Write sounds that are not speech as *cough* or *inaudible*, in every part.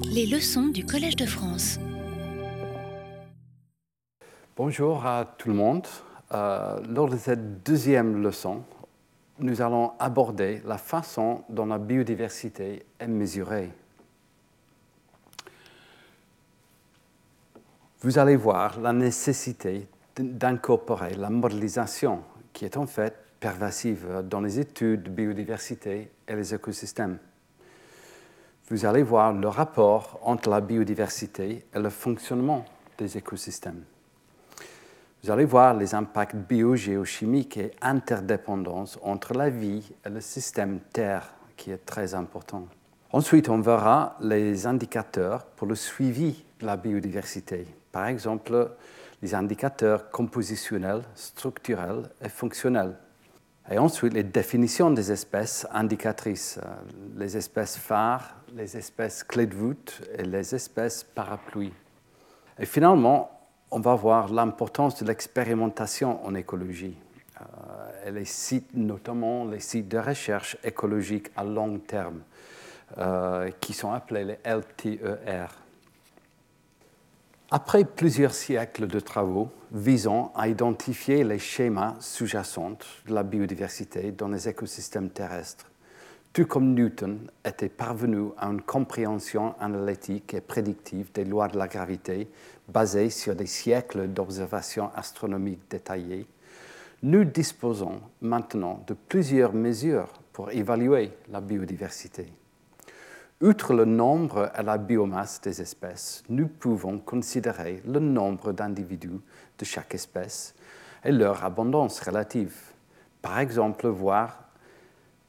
Les leçons du Collège de France. Bonjour à tout le monde. Euh, lors de cette deuxième leçon, nous allons aborder la façon dont la biodiversité est mesurée. Vous allez voir la nécessité d'incorporer la modélisation qui est en fait pervasive dans les études de biodiversité et les écosystèmes. Vous allez voir le rapport entre la biodiversité et le fonctionnement des écosystèmes. Vous allez voir les impacts biogéochimiques et interdépendance entre la vie et le système Terre, qui est très important. Ensuite, on verra les indicateurs pour le suivi de la biodiversité. Par exemple, les indicateurs compositionnels, structurels et fonctionnels. Et ensuite, les définitions des espèces indicatrices, euh, les espèces phares, les espèces clés de voûte et les espèces parapluies. Et finalement, on va voir l'importance de l'expérimentation en écologie. Euh, et les sites, notamment les sites de recherche écologique à long terme, euh, qui sont appelés les LTER. Après plusieurs siècles de travaux visant à identifier les schémas sous-jacents de la biodiversité dans les écosystèmes terrestres, tout comme Newton était parvenu à une compréhension analytique et prédictive des lois de la gravité basées sur des siècles d'observations astronomiques détaillées, nous disposons maintenant de plusieurs mesures pour évaluer la biodiversité. Outre le nombre et la biomasse des espèces, nous pouvons considérer le nombre d'individus de chaque espèce et leur abondance relative. Par exemple, voir,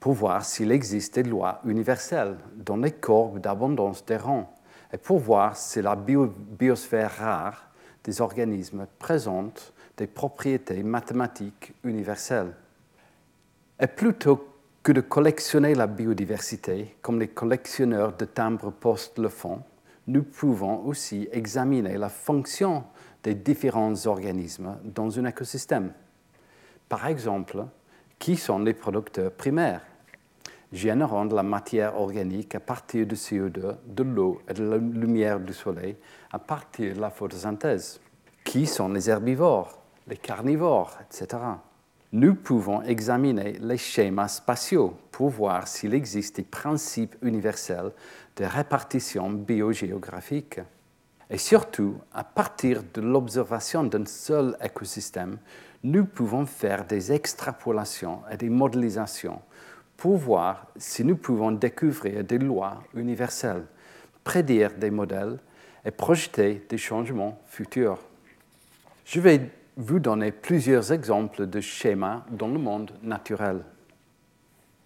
pour voir s'il existe des lois universelles dans les courbes d'abondance des rangs et pour voir si la biosphère rare des organismes présente des propriétés mathématiques universelles. Et plutôt que de collectionner la biodiversité, comme les collectionneurs de timbres postent le font, nous pouvons aussi examiner la fonction des différents organismes dans un écosystème. Par exemple, qui sont les producteurs primaires? Générant de la matière organique à partir du CO2, de l'eau et de la lumière du soleil à partir de la photosynthèse Qui sont les herbivores, les carnivores, etc nous pouvons examiner les schémas spatiaux pour voir s'il existe des principes universels de répartition biogéographique. Et surtout, à partir de l'observation d'un seul écosystème, nous pouvons faire des extrapolations et des modélisations pour voir si nous pouvons découvrir des lois universelles, prédire des modèles et projeter des changements futurs. Je vais vous donner plusieurs exemples de schémas dans le monde naturel.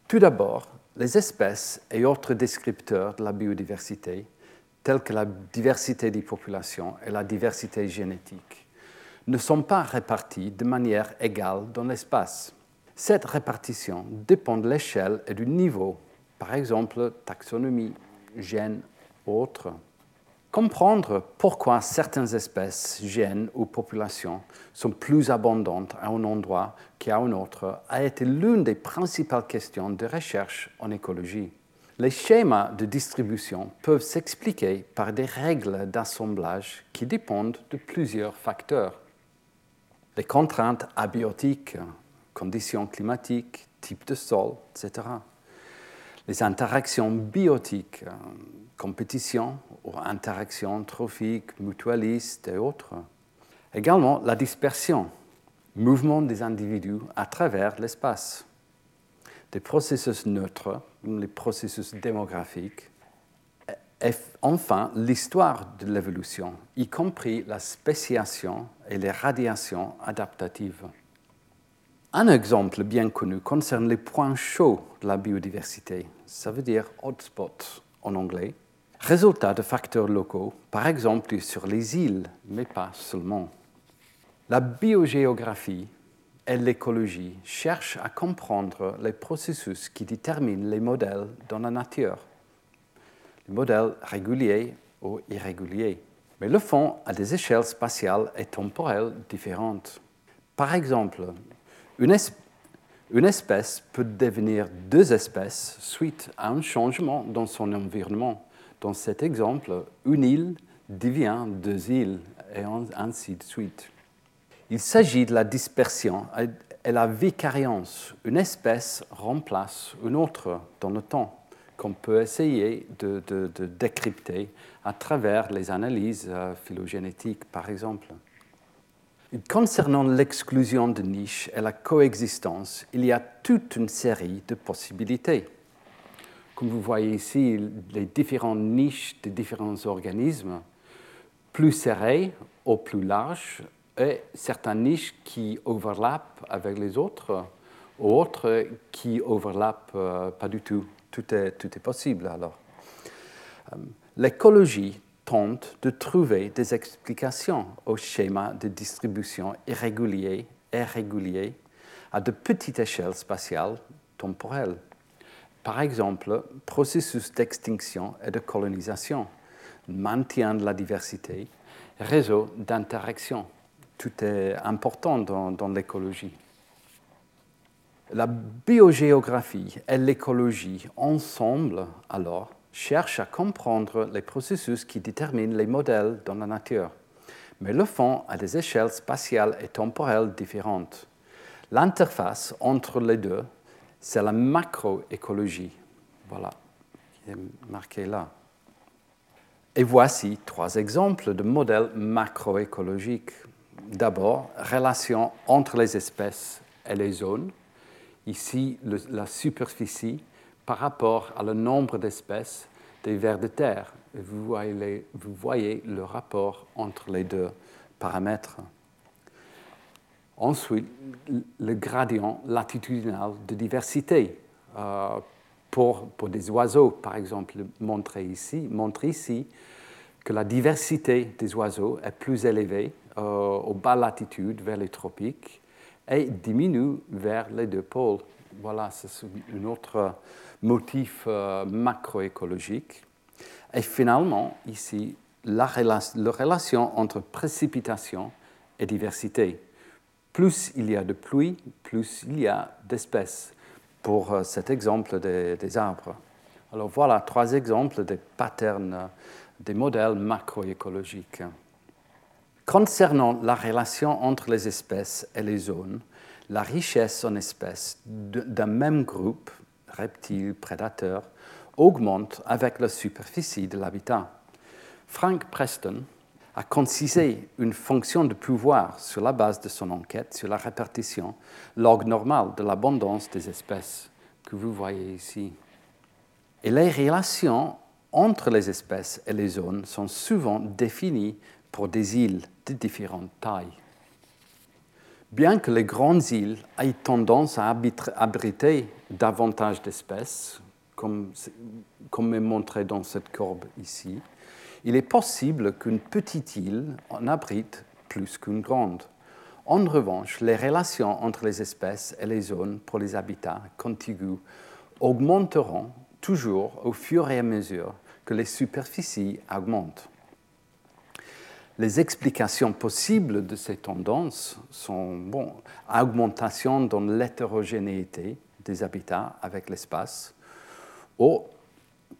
Tout d'abord, les espèces et autres descripteurs de la biodiversité, tels que la diversité des populations et la diversité génétique, ne sont pas répartis de manière égale dans l'espace. Cette répartition dépend de l'échelle et du niveau, par exemple taxonomie, gènes, autres. Comprendre pourquoi certaines espèces, gènes ou populations sont plus abondantes à un endroit qu'à un autre a été l'une des principales questions de recherche en écologie. Les schémas de distribution peuvent s'expliquer par des règles d'assemblage qui dépendent de plusieurs facteurs. Les contraintes abiotiques, conditions climatiques, type de sol, etc. Les interactions biotiques, compétition ou interactions trophiques, mutualistes et autres. Également la dispersion, mouvement des individus à travers l'espace. Des processus neutres, les processus démographiques. Et enfin, l'histoire de l'évolution, y compris la spéciation et les radiations adaptatives. Un exemple bien connu concerne les points chauds de la biodiversité. Ça veut dire hotspots en anglais résultat de facteurs locaux, par exemple sur les îles, mais pas seulement. La biogéographie et l'écologie cherchent à comprendre les processus qui déterminent les modèles dans la nature, les modèles réguliers ou irréguliers, mais le font à des échelles spatiales et temporelles différentes. Par exemple, une, espèce peut devenir deux espèces suite à un changement dans son environnement Dans cet exemple, une île devient deux îles et ainsi de suite. Il s'agit de la dispersion et la vicariance. Une espèce remplace une autre dans le temps, qu'on peut essayer de, décrypter à travers les analyses euh, phylogénétiques, par exemple. Concernant l'exclusion de niches et la coexistence, il y a toute une série de possibilités. Comme vous voyez ici, les différentes niches des différents organismes, plus serrées ou plus larges, et certaines niches qui overlappent avec les autres, ou autres qui overlappent euh, pas du tout. Tout est, tout est possible alors. Euh, l'écologie tente de trouver des explications au schéma de distribution irrégulier et régulier à de petites échelles spatiales temporelles. Par exemple, processus d'extinction et de colonisation, maintien de la diversité, réseau d'interaction. Tout est important dans, dans l'écologie. La biogéographie et l'écologie ensemble, alors, cherche à comprendre les processus qui déterminent les modèles dans la nature, mais le font à des échelles spatiales et temporelles différentes. L'interface entre les deux, c'est la macroécologie. Voilà, qui est marqué là. Et voici trois exemples de modèles macroécologiques. D'abord, relation entre les espèces et les zones. Ici, la superficie par rapport à le nombre d'espèces des vers de terre. vous, voyez le rapport entre les deux paramètres. Ensuite, le gradient latitudinal de diversité. Euh, pour, des oiseaux, par exemple, montrer ici, montre ici que la diversité des oiseaux est plus élevée euh, aux bas latitudes vers les tropiques et diminue vers les deux pôles. Voilà, c'est une autre motif euh, macroécologique. Et finalement, ici, la, relation entre précipitation et diversité. Plus il y a de pluie, plus il y a d'espèces, pour euh, cet exemple des, arbres. Alors voilà trois exemples des patterns, euh, des modèles macroécologiques. Concernant la relation entre les espèces et les zones, la richesse en espèces d'un même groupe reptiles, prédateurs, augmente avec la superficie de l'habitat. Frank Preston a concisé une fonction de pouvoir sur la base de son enquête sur la répartition log normal de l'abondance des espèces que vous voyez ici. Et les relations entre les espèces et les zones sont souvent définies pour des îles de différentes tailles. Bien que les grandes îles aient tendance à abriter davantage d'espèces, comme, comme est montré dans cette courbe ici, il est possible qu'une petite île en abrite plus qu'une grande. En revanche, les relations entre les espèces et les zones pour les habitats contigus augmenteront toujours au fur et à mesure que les superficies augmentent. Les explications possibles de ces tendances sont bon, augmentation dans l'hétérogénéité des habitats avec l'espace, ou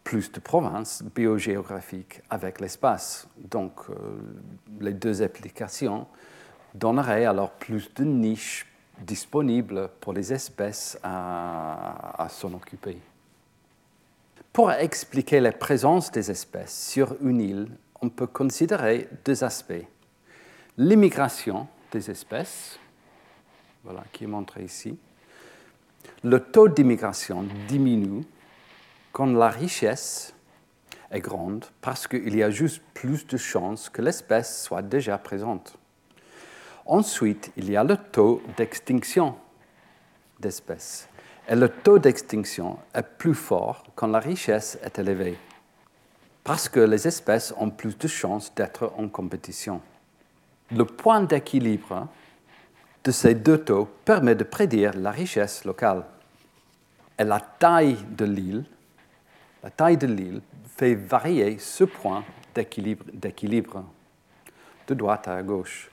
plus de provinces biogéographiques avec l'espace. Donc, euh, les deux applications donneraient alors plus de niches disponibles pour les espèces à, à s'en occuper. Pour expliquer la présence des espèces sur une île on peut considérer deux aspects. L'immigration des espèces, voilà, qui est montré ici. Le taux d'immigration diminue quand la richesse est grande parce qu'il y a juste plus de chances que l'espèce soit déjà présente. Ensuite, il y a le taux d'extinction d'espèces. Et le taux d'extinction est plus fort quand la richesse est élevée parce que les espèces ont plus de chances d'être en compétition. Le point d'équilibre de ces deux taux permet de prédire la richesse locale. Et la taille de l'île, la taille de l'île fait varier ce point d'équilibre de droite à gauche.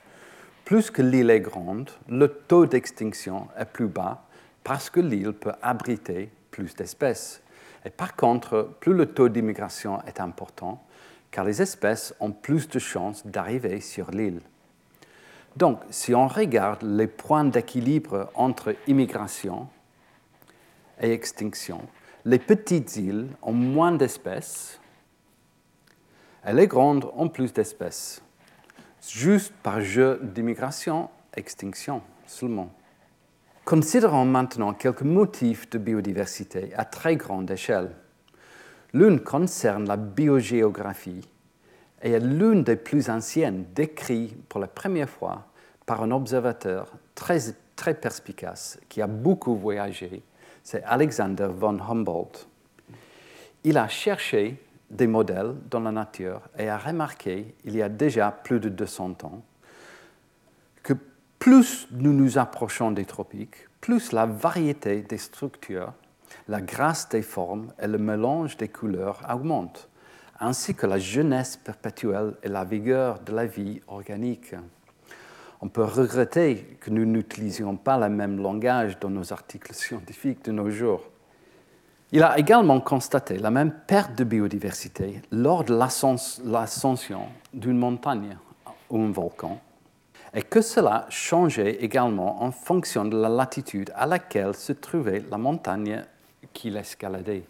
Plus que l'île est grande, le taux d'extinction est plus bas parce que l'île peut abriter plus d'espèces Et par contre, plus le taux d'immigration est important, car les espèces ont plus de chances d'arriver sur l'île. Donc, si on regarde les points d'équilibre entre immigration et extinction, les petites îles ont moins d'espèces et les grandes ont plus d'espèces, juste par jeu d'immigration, extinction seulement. Considérons maintenant quelques motifs de biodiversité à très grande échelle. L'une concerne la biogéographie et est l'une des plus anciennes décrites pour la première fois par un observateur très, très perspicace qui a beaucoup voyagé. C'est Alexander von Humboldt. Il a cherché des modèles dans la nature et a remarqué, il y a déjà plus de 200 ans, plus nous nous approchons des tropiques, plus la variété des structures, la grâce des formes et le mélange des couleurs augmentent, ainsi que la jeunesse perpétuelle et la vigueur de la vie organique. On peut regretter que nous n'utilisions pas le même langage dans nos articles *laughs* scientifiques de nos jours. Il a également constaté la même perte de biodiversité lors de l'ascension d'une montagne ou un volcan, et que cela changeait également en fonction de la latitude à laquelle se trouvait la montagne qu'il escaladait.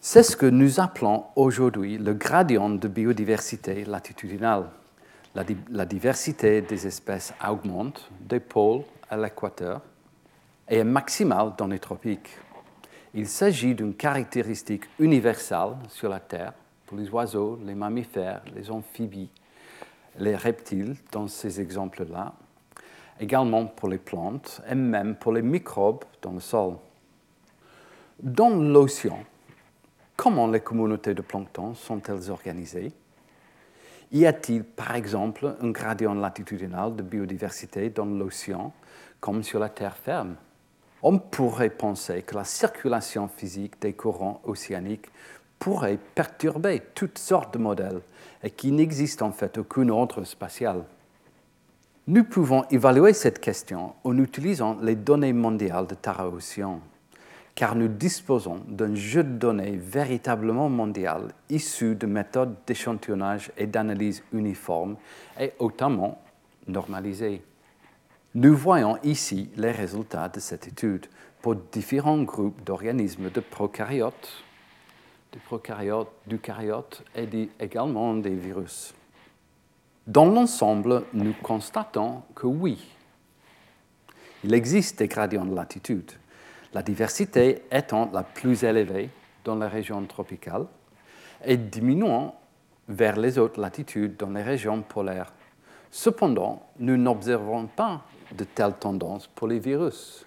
C'est ce que nous appelons aujourd'hui le gradient de biodiversité latitudinale. La, la, diversité des espèces augmente des pôles à l'équateur et est maximale dans les tropiques. Il s'agit d'une caractéristique universelle sur la Terre pour les oiseaux, les mammifères, les amphibies, les reptiles dans ces exemples-là, également pour les plantes et même pour les microbes dans le sol. Dans l'océan, comment les communautés de plancton sont-elles organisées? Y a-t-il par exemple un gradient latitudinal de biodiversité dans l'océan comme sur la terre ferme? On pourrait penser que la circulation physique des courants océaniques pourrait perturber toutes sortes de modèles et qu'il n'existe en fait aucun ordre spatial. Nous pouvons évaluer cette question en utilisant les données mondiales de Tara Océan, car nous disposons d'un jeu de données véritablement mondial issu de méthodes d'échantillonnage et d'analyse uniformes et hautement normalisées. Nous voyons ici les résultats de cette étude pour différents groupes d'organismes de prokaryotes, de prokaryotes, d'eucaryotes et également des virus. Dans l'ensemble, nous constatons que oui, il existe des gradients de latitude, la diversité étant la plus élevée dans les régions tropicales et diminuant vers les autres latitudes dans les régions polaires. Cependant, nous n'observons pas de telles tendances pour les virus,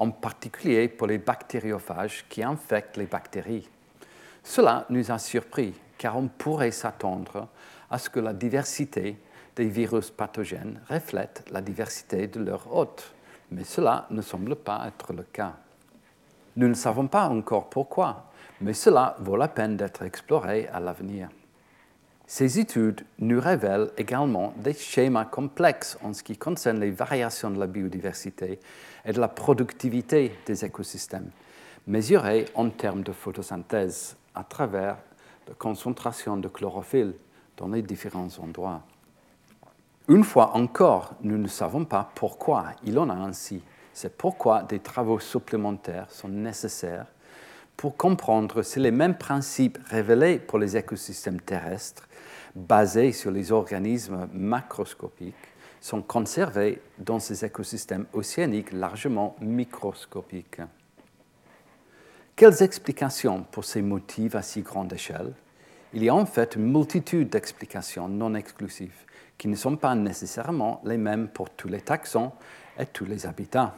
en particulier pour les bactériophages qui infectent les bactéries. Cela nous a surpris car on pourrait s'attendre à ce que la diversité des virus pathogènes reflète la diversité de leur hôte, mais cela ne semble pas être le cas. Nous ne savons pas encore pourquoi, mais cela vaut la peine d'être exploré à l'avenir. Ces études nous révèlent également des schémas complexes en ce qui concerne les variations de la biodiversité et de la productivité des écosystèmes, mesurées en termes de photosynthèse à travers la concentration de chlorophylle dans les différents endroits. Une fois encore, nous ne savons pas pourquoi il en a ainsi. C'est pourquoi des travaux supplémentaires sont nécessaires pour comprendre si les mêmes principes révélés pour les écosystèmes terrestres basés sur les organismes macroscopiques sont conservés dans ces écosystèmes océaniques largement microscopiques. Quelles explications pour ces motifs à si grande échelle? Il y a en fait une multitude d'explications non exclusives qui ne sont pas nécessairement les mêmes pour tous les taxons et tous les habitats.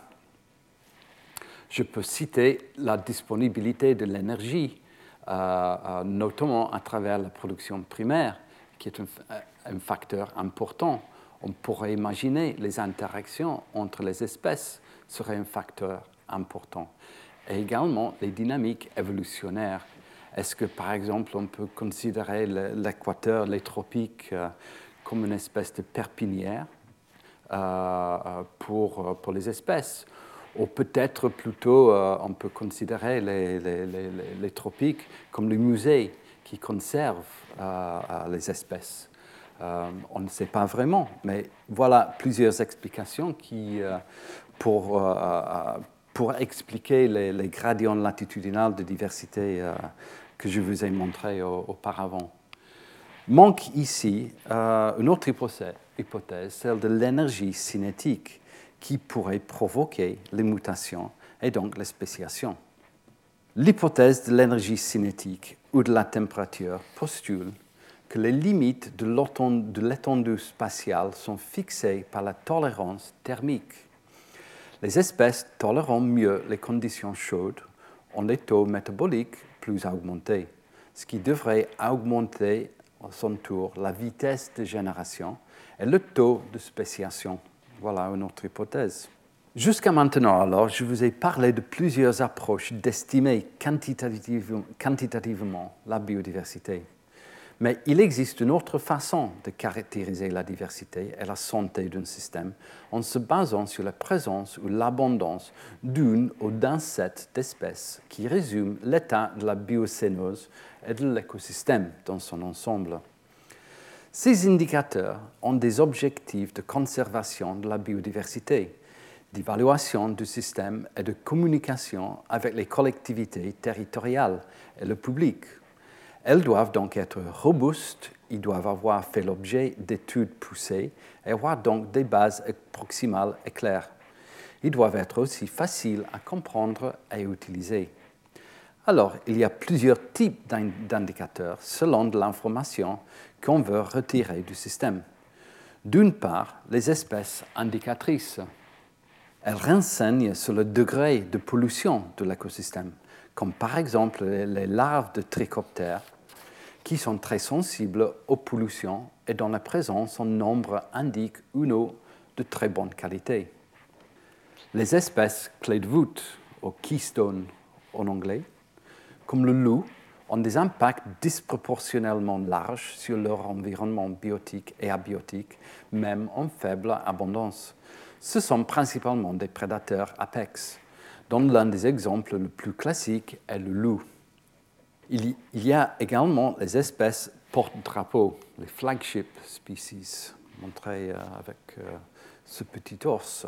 Je peux citer la disponibilité de l'énergie, euh, euh, notamment à travers la production primaire, qui est un, facteur important. On pourrait imaginer les interactions entre les espèces seraient un facteur important. Et également les dynamiques évolutionnaires. Est-ce que, par exemple, on peut considérer l'équateur, les tropiques, euh, comme une espèce de perpinière euh, euh, pour les espèces? Ou peut-être plutôt euh, on peut considérer les, les, tropiques comme le musée qui conserve euh, les espèces. on ne sait pas vraiment, mais voilà plusieurs explications qui, pour, pour expliquer les, gradients latitudinaux de diversité que je vous ai montrés auparavant. Manque ici une autre hypothèse, celle de l'énergie cinétique qui pourrait provoquer les mutations et donc les spéciations. L'hypothèse de l'énergie cinétique ou de la température postule que les limites de l'étendue spatiale sont fixées par la tolérance thermique. Les espèces tolérant mieux les conditions chaudes ont les taux métaboliques plus augmentés, ce qui devrait augmenter à son tour la vitesse de génération et le taux de spéciation. Voilà une autre hypothèse. Jusqu'à maintenant, alors, je vous ai parlé de plusieurs approches d'estimer quantitativement la biodiversité. Mais il existe une autre façon de caractériser la diversité et la santé d'un système en se basant sur la présence ou l'abondance d'une ou d'un set d'espèces qui résume l'état de la biocénose et de l'écosystème dans son ensemble. Ces indicateurs ont des objectifs de conservation de la biodiversité, d'évaluation du système et de communication avec les collectivités territoriales et le public. Elles doivent donc être robustes, ils doivent avoir fait l'objet d'études poussées et avoir donc des bases proximales et claires. Ils doivent être aussi faciles à comprendre et utiliser. Alors, il y a plusieurs types d'indicateurs selon l'information qu'on veut retirer du système. D'une part, les espèces indicatrices. Elles renseignent sur le degré de pollution de l'écosystème, comme par exemple les larves de trichoptères, qui sont très sensibles aux pollutions et dont la présence en nombre indique une eau de très bonne qualité. Les espèces clés de voûte, ou keystone en anglais, comme le loup, ont des impacts disproportionnellement larges sur leur environnement biotique et abiotique, même en faible abondance. Ce sont principalement des prédateurs apex, dont l'un des exemples les plus classiques est le loup. Il y a également les espèces porte-drapeau, les flagship species, montrées euh, avec euh, ce petit ours.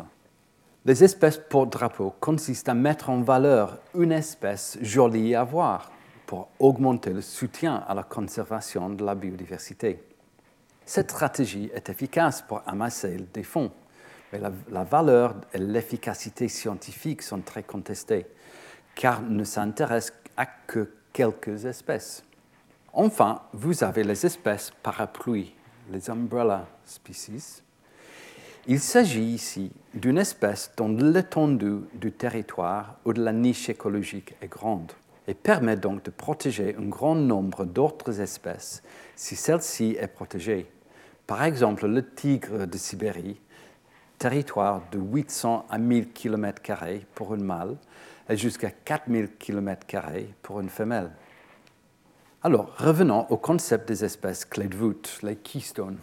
Les espèces porte-drapeau consistent à mettre en valeur une espèce jolie à voir pour augmenter le soutien à la conservation de la biodiversité. Cette stratégie est efficace pour amasser des fonds, mais la, valeur et l'efficacité scientifique sont très contestées, car ne s'intéresse à que quelques espèces. Enfin, vous avez les espèces parapluies, les umbrella species, il s'agit ici d'une espèce dont l'étendue du territoire ou de la niche écologique est grande et permet donc de protéger un grand nombre d'autres espèces si celle-ci est protégée. Par exemple, le tigre de Sibérie, territoire de 800 à 1000 km pour une mâle et jusqu'à 4000 km pour une femelle. Alors, revenons au concept des espèces clés de voûte, les keystones,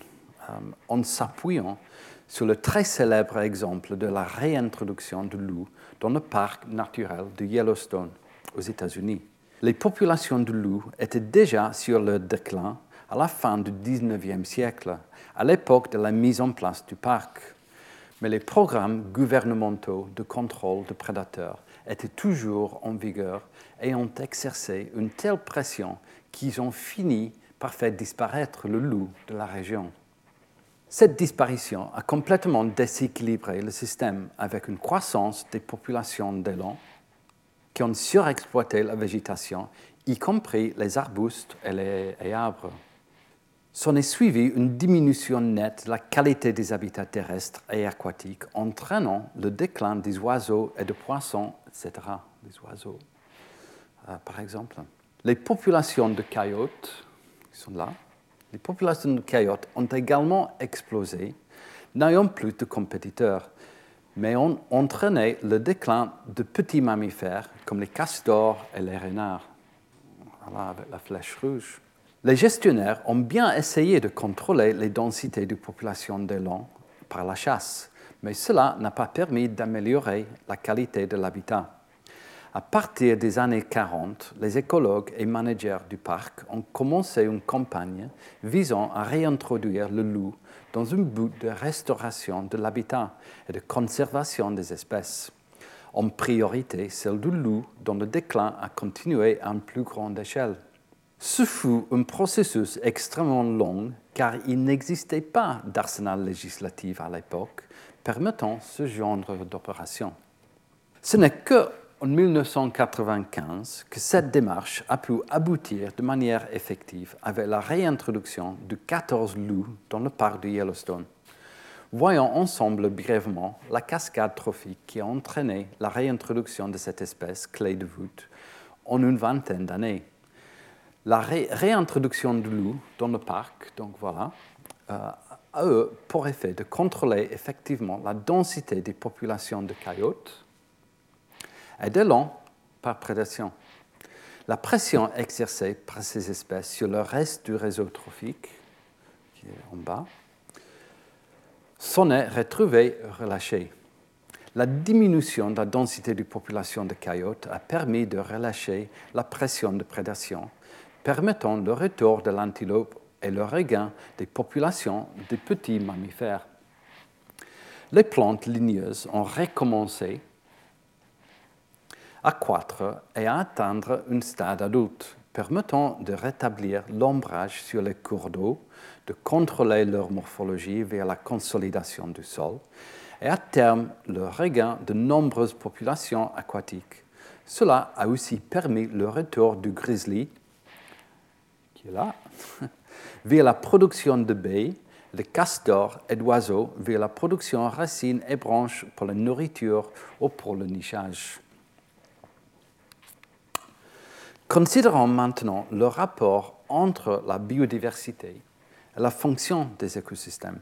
euh, en s'appuyant sur le très célèbre exemple de la réintroduction du loup dans le parc naturel de Yellowstone aux États-Unis. Les populations de loups étaient déjà sur le déclin à la fin du XIXe siècle, à l'époque de la mise en place du parc. Mais les programmes gouvernementaux de contrôle de prédateurs étaient toujours en vigueur et ont exercé une telle pression qu'ils ont fini par faire disparaître le loup de la région. Cette disparition a complètement déséquilibré le système avec une croissance des populations d'élans qui ont surexploité la végétation, y compris les arbustes et les arbres. S'en est suivi une diminution nette de la qualité des habitats terrestres et aquatiques, entraînant le déclin des oiseaux et des poissons, etc. Les oiseaux, euh, par exemple. Les populations de coyotes, sont là, les populations de coyotes ont également explosé, n'ayant plus de compétiteurs, mais ont entraîné le déclin de petits mammifères comme les castors et les renards. Voilà, avec la flèche rouge. Les gestionnaires ont bien essayé de contrôler les densités de population d'élan par la chasse, mais cela n'a pas permis d'améliorer la qualité de l'habitat. À partir des années 40, les écologues et managers du parc ont commencé une campagne visant à réintroduire le loup dans un but de restauration de l'habitat et de conservation des espèces. En priorité, celle du loup dont le déclin a continué à une plus grande échelle. Ce fut un processus extrêmement long car il n'existait pas d'arsenal législatif à l'époque permettant ce genre d'opération. Ce n'est que en 1995 que cette démarche a pu aboutir de manière effective avec la réintroduction de 14 loups dans le parc de Yellowstone. Voyons ensemble brièvement la cascade trophique qui a entraîné la réintroduction de cette espèce clé de voûte en une vingtaine d'années. La réintroduction du loup dans le parc, donc voilà, euh, a eu pour effet de contrôler effectivement la densité des populations de coyotes et de long par prédation. La pression exercée par ces espèces sur le reste du réseau trophique, qui est en bas, s'en est retrouvée relâchée. La diminution de la densité de population de coyotes a permis de relâcher la pression de prédation, permettant le retour de l'antilope et le regain des populations de petits mammifères. Les plantes ligneuses ont recommencé à croître et à atteindre un stade adulte, permettant de rétablir l'ombrage sur les cours d'eau, de contrôler leur morphologie vers la consolidation du sol et à terme le regain de nombreuses populations aquatiques. Cela a aussi permis le retour du grizzly, qui est là, *laughs* vers la production de baies, de castors et d'oiseaux, vers la production racines et branches pour la nourriture ou pour le nichage. Considérons maintenant le rapport entre la biodiversité et la fonction des écosystèmes.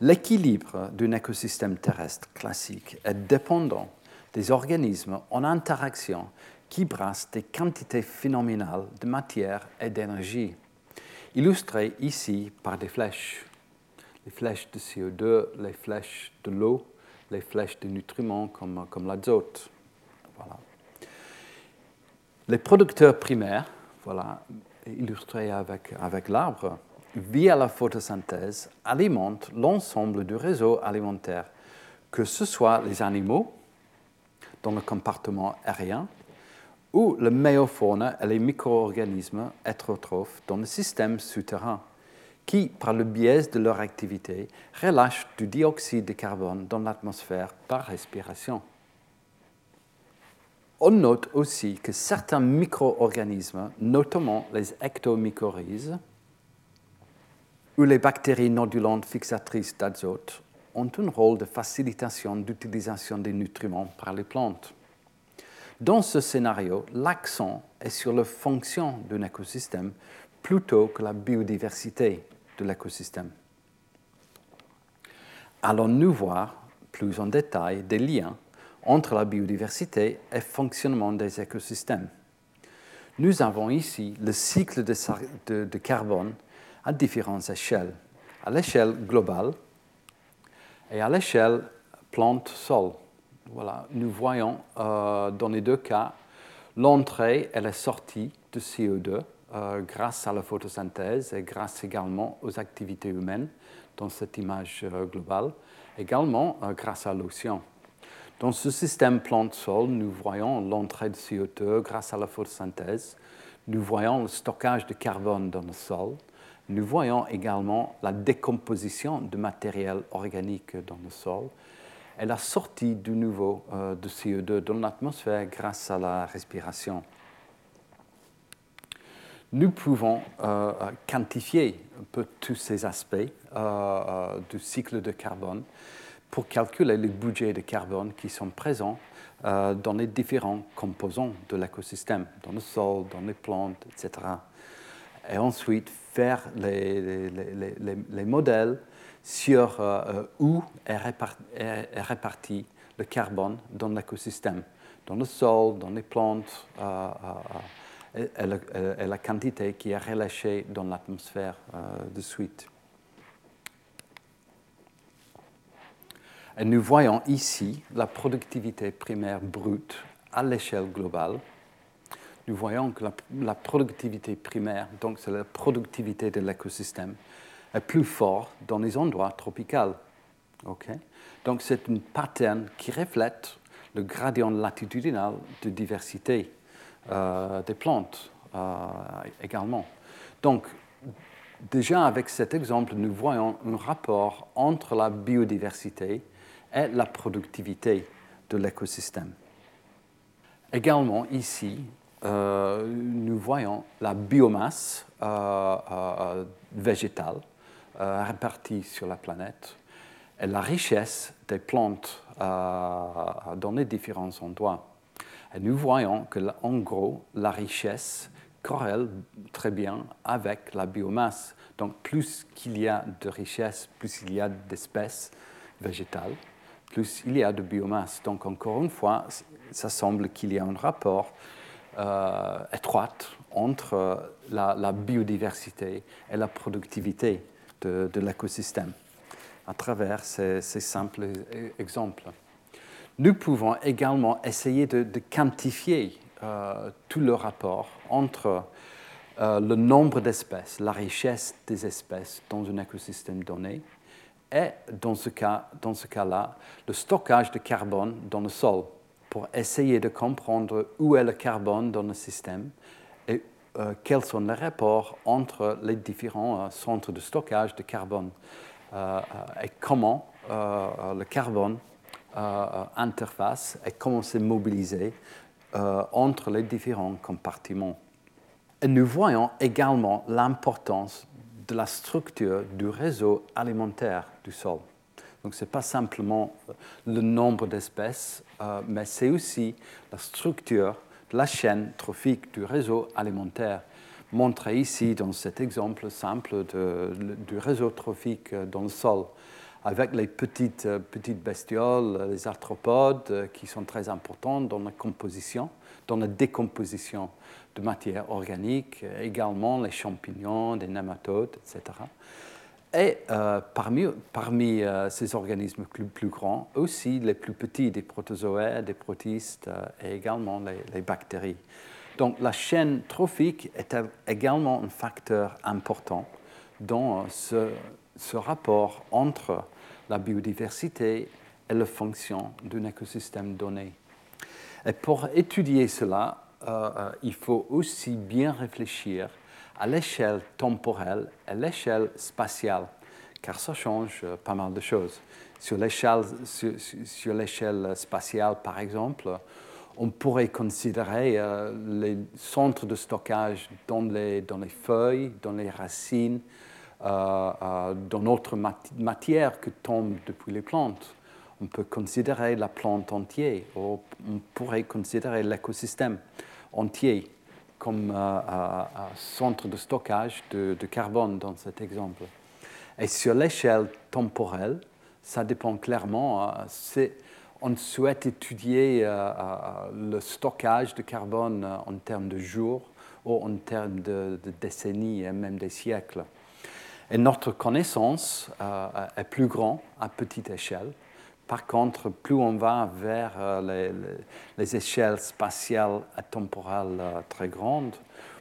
L'équilibre d'un écosystème terrestre classique est dépendant des organismes en interaction qui brassent des quantités phénoménales de matière et d'énergie, illustrées ici par des flèches. Les flèches de CO2, les flèches de l'eau, les flèches de nutriments comme, l'azote. Voilà. Les producteurs primaires, voilà, illustrés avec, l'arbre, via la photosynthèse, alimentent l'ensemble du réseau alimentaire, que ce soit les animaux dans le compartiment aérien ou le méofaune et les micro-organismes hétérotrophes dans le système souterrain, qui, par le biais de leur activité, relâchent du dioxyde de carbone dans l'atmosphère par respiration. On note aussi que certains micro-organismes, notamment les ectomycorhizes ou les bactéries nodulantes fixatrices d'azote, ont un rôle de facilitation d'utilisation des nutriments par les plantes. Dans ce scénario, l'accent est sur la fonction d'un écosystème plutôt que la biodiversité de l'écosystème. Allons-nous voir plus en détail des liens entre la biodiversité et le fonctionnement des écosystèmes. Nous avons ici le cycle de, carbone à différentes échelles, à l'échelle globale et à l'échelle plante-sol. Voilà, nous voyons euh, dans les deux cas l'entrée et la sortie de CO2 euh, grâce à la photosynthèse et grâce également aux activités humaines dans cette image euh, globale, également grâce à l'océan. Dans ce système plante-sol, nous voyons l'entrée de CO2 grâce à la photosynthèse. Nous voyons le stockage de carbone dans le sol. Nous voyons également la décomposition de matériel organique dans le sol et la sortie du niveau euh, de CO2 dans l'atmosphère grâce à la respiration. Nous pouvons euh, quantifier un peu tous ces aspects euh, du cycle de carbone pour calculer les budgets de carbone qui sont présents euh, dans les différents composants de l'écosystème, dans le sol, dans les plantes, etc. Et ensuite faire les, les, modèles sur euh, euh, où est réparti, le carbone dans l'écosystème, dans le sol, dans les plantes, et, la, et, la, quantité qui est relâchée dans l'atmosphère de suite. Et nous voyons ici la productivité primaire brute à l'échelle globale. Nous voyons que la, productivité primaire, donc c'est la productivité de l'écosystème, est plus forte dans les endroits tropicaux. Donc c'est une pattern qui reflète le gradient latitudinal de diversité euh, des plantes euh, également. Donc déjà avec cet exemple, nous voyons un rapport entre la biodiversité et la productivité de l'écosystème. Également ici, euh, nous voyons la biomasse végétale répartie sur la planète et la richesse des plantes euh, dans les différents endroits. Et nous voyons que, en gros, la richesse corrèle très bien avec la biomasse. Donc, plus qu'il y a de richesse, plus il y a d'espèces végétales, plus il y a de biomasse. Donc, encore une fois, ça semble qu'il y a un rapport euh, étroit entre la, biodiversité et la productivité de l'écosystème à travers ces, simples e-, exemples. Nous pouvons également essayer de, quantifier euh, tout le rapport entre euh, le nombre d'espèces, la richesse des espèces dans un écosystème donné, et dans ce cas-là, cas le stockage de carbone dans le sol, pour essayer de comprendre où est le carbone dans le système et euh, quels sont les rapports entre les différents centres de stockage de carbone. Euh, et comment euh, le carbone euh, interface et comment c'est mobilisé entre les différents compartiments. Et nous voyons également l'importance de la structure du réseau alimentaire du sol. Donc ce n'est pas simplement le nombre d'espèces, mais c'est aussi la structure de la chaîne trophique du réseau alimentaire montré ici dans cet exemple simple du réseau trophique dans le sol, avec les petites, petites bestioles, les arthropodes, qui sont très importants dans la composition, dans la décomposition de matière organique, également les champignons, les nématodes, etc. Et euh, parmi, parmi euh, ces organismes plus, grands, aussi les plus petits, des protozoaires, des protistes euh, et également les bactéries. Donc la chaîne trophique est également un facteur important dans ce, rapport entre la biodiversité et la fonction d'un écosystème donné. Et pour étudier cela, euh, euh, il faut aussi bien réfléchir à l'échelle temporelle et l'échelle spatiale, car ça change euh, pas mal de choses. Sur l'échelle spatiale, par exemple, on pourrait considérer les centres de stockage dans les, dans les feuilles, dans les racines, dans d'autres matières que tombent depuis les plantes. On peut considérer la plante entière, on pourrait considérer l'écosystème entier comme un centre de stockage de, de, carbone dans cet exemple. Et sur l'échelle temporelle, ça dépend clairement. on souhaite étudier euh, euh, le stockage de carbone euh, en termes de jours ou en termes de, décennies et même des siècles. Et notre connaissance est plus grande à petite échelle. Par contre, plus on va vers les, échelles spatiales et temporelles très grandes,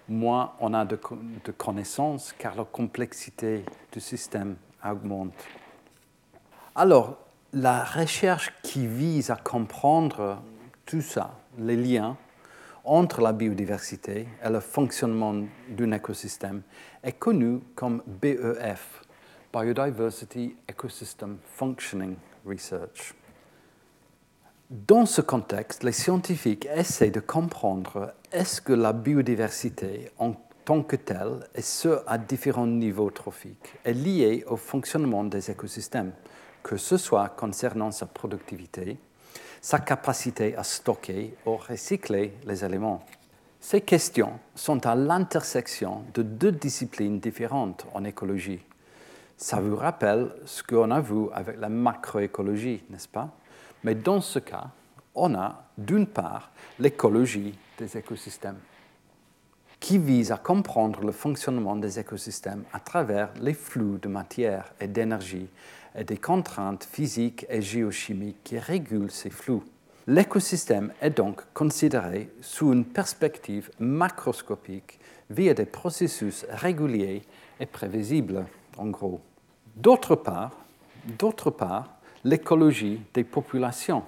moins on a de, de connaissances car la complexité du système augmente. Alors, la recherche qui vise à comprendre tout ça, les liens entre la biodiversité et le fonctionnement d'un écosystème, est connue comme BEF, Biodiversity Ecosystem Functioning Research. Dans ce contexte, les scientifiques essaient de comprendre est-ce que la biodiversité en tant que telle, et ce à différents niveaux trophiques, est liée au fonctionnement des écosystèmes que ce soit concernant sa productivité, sa capacité à stocker ou recycler les éléments. Ces questions sont à l'intersection de deux disciplines différentes en écologie. Ça vous rappelle ce qu'on a vu avec la macroécologie, n'est-ce pas? Mais dans ce cas, on a d'une part l'écologie des écosystèmes. qui vise à comprendre le fonctionnement des écosystèmes à travers les flux de matière et d'énergie et des contraintes physiques et géochimiques qui régulent ces flux. L'écosystème est donc considéré sous une perspective macroscopique via des processus réguliers et prévisibles, en gros. D'autre part, l'écologie des populations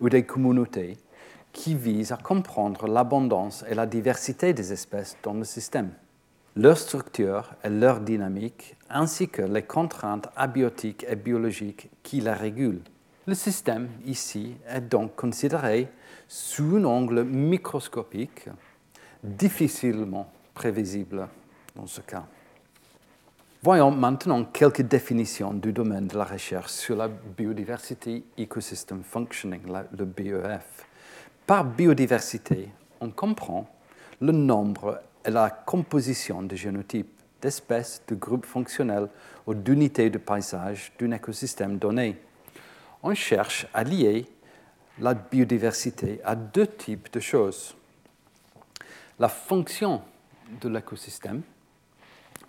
ou des communautés qui vise à comprendre l'abondance et la diversité des espèces dans le système, leur structure et leur dynamique, ainsi que les contraintes abiotiques et biologiques qui la régulent. Le système ici est donc considéré sous un angle microscopique, difficilement prévisible dans ce cas. Voyons maintenant quelques définitions du domaine de la recherche sur la biodiversité ecosystem functioning, le BEF. Par biodiversité, on comprend le nombre et la composition de génotypes, d'espèces, de groupes fonctionnels ou d'unités de paysage d'un écosystème donné. On cherche à lier la biodiversité à deux types de choses. La fonction de l'écosystème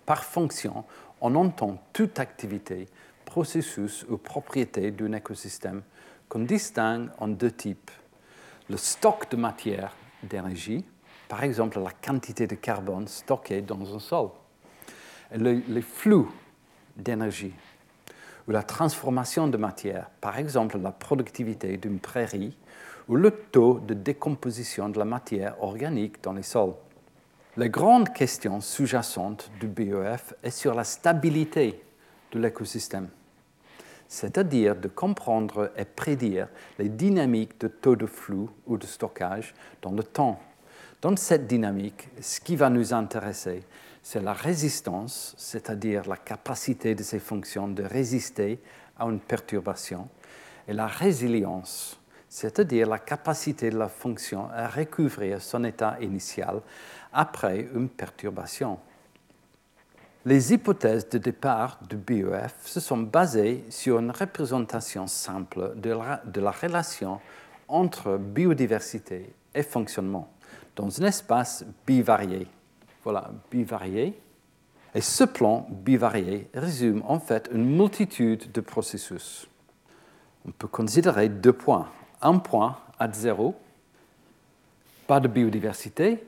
par fonction, on entend toute activité, processus ou propriété d'un écosystème qu'on distingue en deux types. Le stock de matière d'énergie, par exemple la quantité de carbone stocké dans un sol, les flux d'énergie, ou la transformation de matière, par exemple la productivité d'une prairie, ou le taux de décomposition de la matière organique dans les sols. La grande question sous-jacente du BEF est sur la stabilité de l'écosystème, c'est-à-dire de comprendre et prédire les dynamiques de taux de flux ou de stockage dans le temps. Dans cette dynamique, ce qui va nous intéresser, c'est la résistance, c'est-à-dire la capacité de ces fonctions de résister à une perturbation, et la résilience, c'est-à-dire la capacité de la fonction à recouvrir son état initial après une perturbation. Les hypothèses de départ du BEF se sont basées sur une représentation simple de la, relation entre biodiversité et fonctionnement dans un espace bivarié. Voilà, bivarié. Et ce plan bivarié résume en fait une multitude de processus. On peut considérer deux points. Un point à zéro, pas de biodiversité,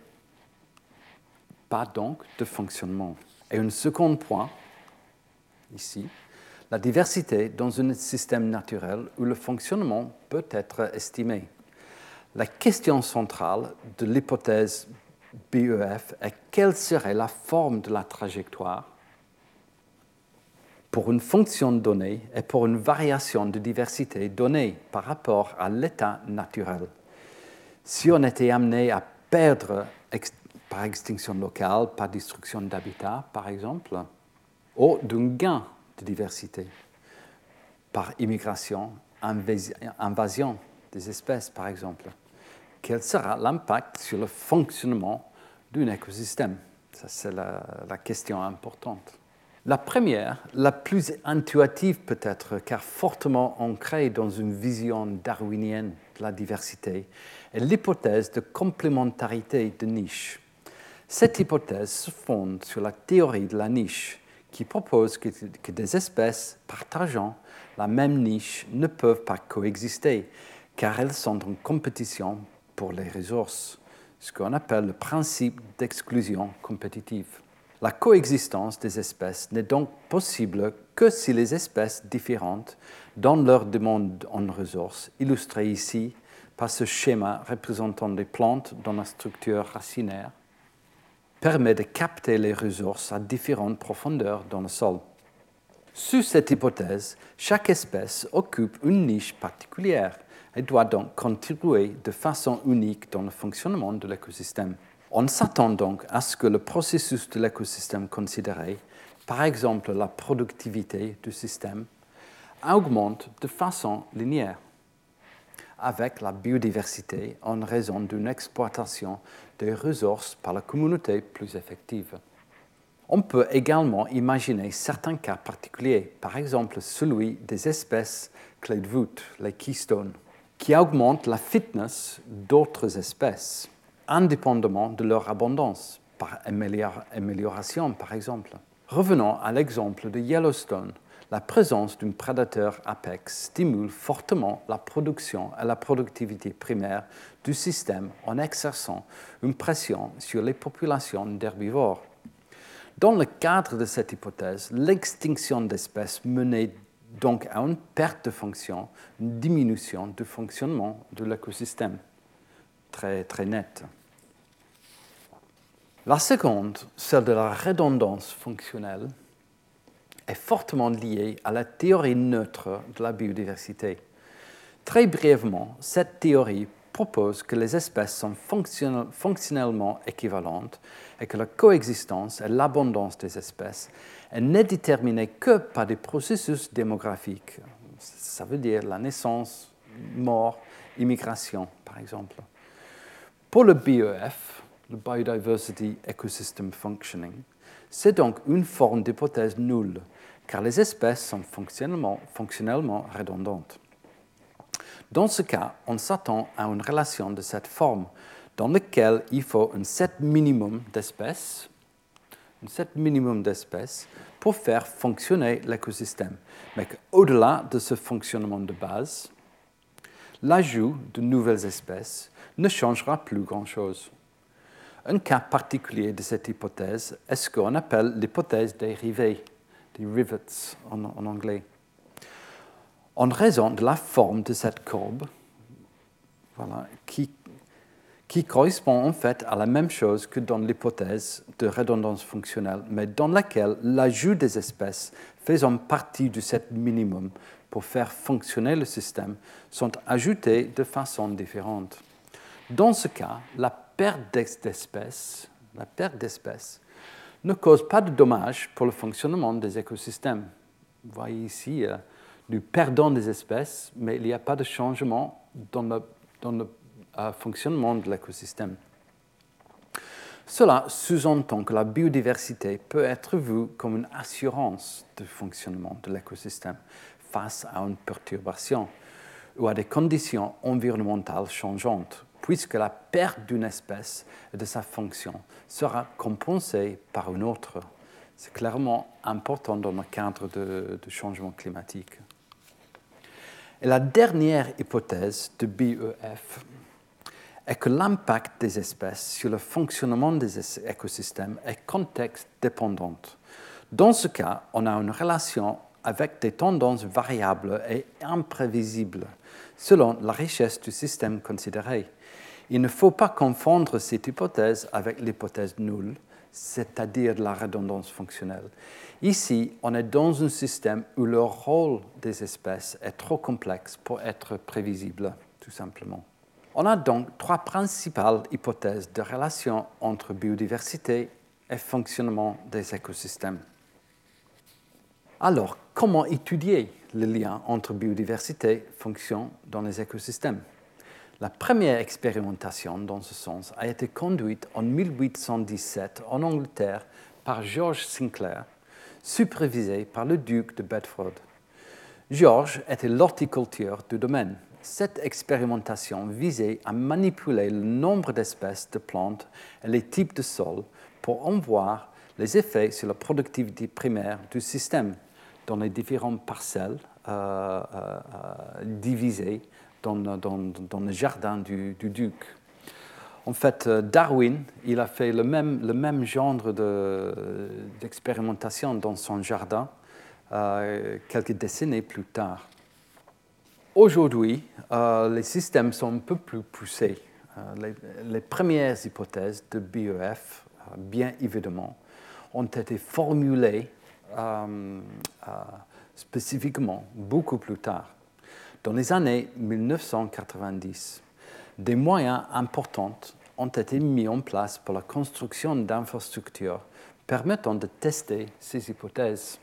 pas donc de fonctionnement. Et un second point, ici, la diversité dans un système naturel où le fonctionnement peut être estimé. La question centrale de l'hypothèse BEF est quelle serait la forme de la trajectoire pour une fonction donnée et pour une variation de diversité donnée par rapport à l'état naturel. Si on était amené à perdre par extinction locale, par destruction d'habitat, par exemple, ou d'un gain de diversité, par immigration, invasion des espèces, par exemple. Quel sera l'impact sur le fonctionnement d'un écosystème? Ça, c'est la, la question importante. La première, la plus intuitive peut-être, car fortement ancrée dans une vision darwinienne de la diversité, est l'hypothèse de complémentarité de niche. Cette hypothèse se fonde sur la théorie de la niche, qui propose que, des espèces partageant la même niche ne peuvent pas coexister, car elles sont en compétition pour les ressources, ce qu'on appelle le principe d'exclusion compétitive. La coexistence des espèces n'est donc possible que si les espèces différentes donnent leur demande en ressources, illustrées ici par ce schéma représentant les plantes dans la structure racinaire, permet de capter les ressources à différentes profondeurs dans le sol. Sous cette hypothèse, chaque espèce occupe une niche particulière et doit donc contribuer de façon unique dans le fonctionnement de l'écosystème. On s'attend donc à ce que le processus de l'écosystème considéré, par exemple la productivité du système, augmente de façon linéaire avec la biodiversité en raison d'une exploitation des ressources par la communauté plus effective. On peut également imaginer certains cas particuliers, par exemple celui des espèces clés de voûte, les keystones, qui augmentent la fitness d'autres espèces, indépendamment de leur abondance. par amélioration, par exemple. Revenons à l'exemple de Yellowstone. La présence d'un prédateur apex stimule fortement la production et la productivité primaire du système en exerçant une pression sur les populations d'herbivores. Dans le cadre de cette hypothèse, l'extinction d'espèces menait donc à une perte de fonction, une diminution du fonctionnement de l'écosystème. Très, très nette. La seconde, celle de la redondance fonctionnelle, est fortement liée à la théorie neutre de la biodiversité. Très brièvement, cette théorie propose que les espèces sont fonctionnellement équivalentes et que la coexistence et l'abondance des espèces n'est déterminée que par des processus démographiques. Ça veut dire la naissance, mort, immigration, par exemple. Pour le BEF, le Biodiversity Ecosystem Functioning, c'est donc une forme d'hypothèse nulle, car les espèces sont fonctionnellement, fonctionnellement redondantes. Dans ce cas, on s'attend à une relation de cette forme dans laquelle il faut un set minimum d'espèces, un set minimum d'espèces pour faire fonctionner l'écosystème. Mais au-delà de ce fonctionnement de base, l'ajout de nouvelles espèces ne changera plus grand-chose. Un cas particulier de cette hypothèse est ce qu'on appelle l'hypothèse des rivets, des rivets en, anglais en raison de la forme de cette courbe, voilà, qui, qui, correspond en fait à la même chose que dans l'hypothèse de redondance fonctionnelle, mais dans laquelle l'ajout des espèces faisant partie du set minimum pour faire fonctionner le système sont ajoutés de façon différente. Dans ce cas, la perte d'espèces, la perte d'espèces ne cause pas de dommages pour le fonctionnement des écosystèmes. Vous voyez ici, euh, nous perdons des espèces, mais il n'y a pas de changement dans le, dans le euh, fonctionnement de l'écosystème. Cela sous-entend que la biodiversité peut être vue comme une assurance de fonctionnement de l'écosystème face à une perturbation ou à des conditions environnementales changeantes, puisque la perte d'une espèce et de sa fonction sera compensée par une autre. C'est clairement important dans le cadre de, de changement climatique. Et la dernière hypothèse de BEF est que l'impact des espèces sur le fonctionnement des écosystèmes est contexte dépendant. Dans ce cas, on a une relation avec des tendances variables et imprévisibles selon la richesse du système considéré. Il ne faut pas confondre cette hypothèse avec l'hypothèse nulle, c'est-à-dire la redondance fonctionnelle. Ici, on est dans un système où le rôle des espèces est trop complexe pour être prévisible, tout simplement. On a donc trois principales hypothèses de relation entre biodiversité et fonctionnement des écosystèmes. Alors, comment étudier le lien entre biodiversité et fonction dans les écosystèmes? La première expérimentation dans ce sens a été conduite en 1817 en Angleterre par George Sinclair supervisé par le duc de Bedford. Georges était l'horticulteur du domaine. Cette expérimentation visait à manipuler le nombre d'espèces de plantes et les types de sols pour en voir les effets sur la productivité primaire du système dans les différentes parcelles euh, euh, divisées dans, le jardin du duc. En fait, euh, Darwin, il a fait le même, genre d'expérimentation dans son jardin euh, quelques décennies plus tard. Aujourd'hui, euh, les systèmes sont un peu plus poussés. Les, premières hypothèses de BEF, bien évidemment, ont été formulées spécifiquement beaucoup plus tard, dans les années 1990 des moyens importants ont été mis en place pour la construction d'infrastructures permettant de tester ces hypothèses.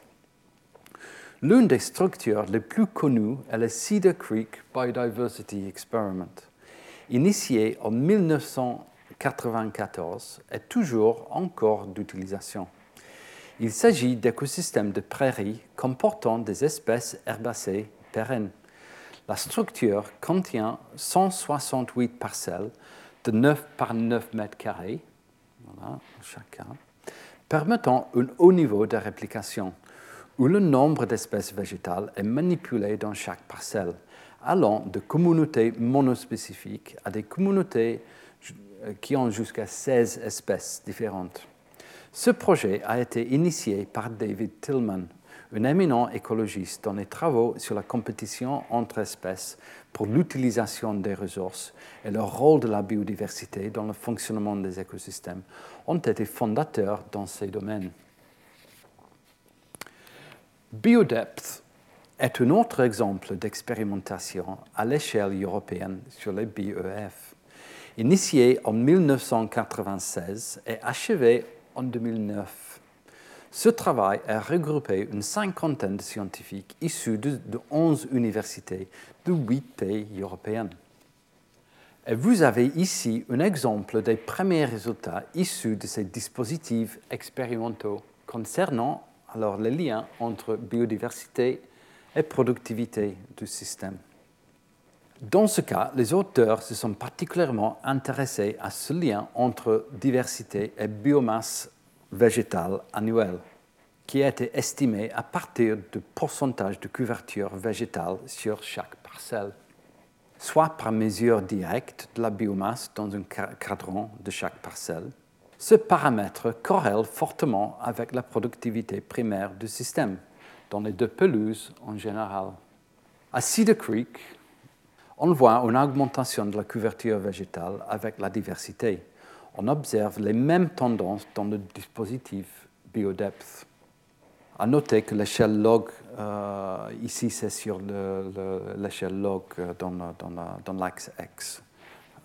L'une des structures les plus connues est le Cedar Creek Biodiversity Experiment, initié en 1994 et toujours encore d'utilisation. Il s'agit d'écosystèmes de prairies comportant des espèces herbacées pérennes la structure contient 168 parcelles de 9 par 9 mètres carrés. permettant un haut niveau de réplication, où le nombre d'espèces végétales est manipulé dans chaque parcelle, allant de communautés monospécifiques à des communautés qui ont jusqu'à 16 espèces différentes. Ce projet a été initié par David Tillman, un éminent écologiste dont les travaux sur la compétition entre espèces pour l'utilisation des ressources et le rôle de la biodiversité dans le fonctionnement des écosystèmes ont été fondateurs dans ces domaines. BioDepth est un autre exemple d'expérimentation à l'échelle européenne sur les BEF, initié en 1996 et achevé en 2009. Ce travail a regroupé une cinquantaine de scientifiques issus de, 11 universités de 8 pays européens. Et vous avez ici un exemple des premiers résultats issus de ces dispositifs expérimentaux concernant alors les liens entre biodiversité et productivité du système. Dans ce cas, les auteurs se sont particulièrement intéressés à ce lien entre diversité et biomasse végétale annuelle, qui a été estimé à partir du pourcentage de couverture végétale sur chaque parcelle, soit par mesure directe de la biomasse dans un cadran de chaque parcelle. Ce paramètre corrèle fortement avec la productivité primaire du système, dans les deux pelouses en général. À Cedar Creek, on voit une augmentation de la couverture végétale avec la diversité. On observe les mêmes tendances dans le dispositif BioDepth. À noter que l'échelle log, euh, ici c'est sur l'échelle log euh, dans, l'axe X.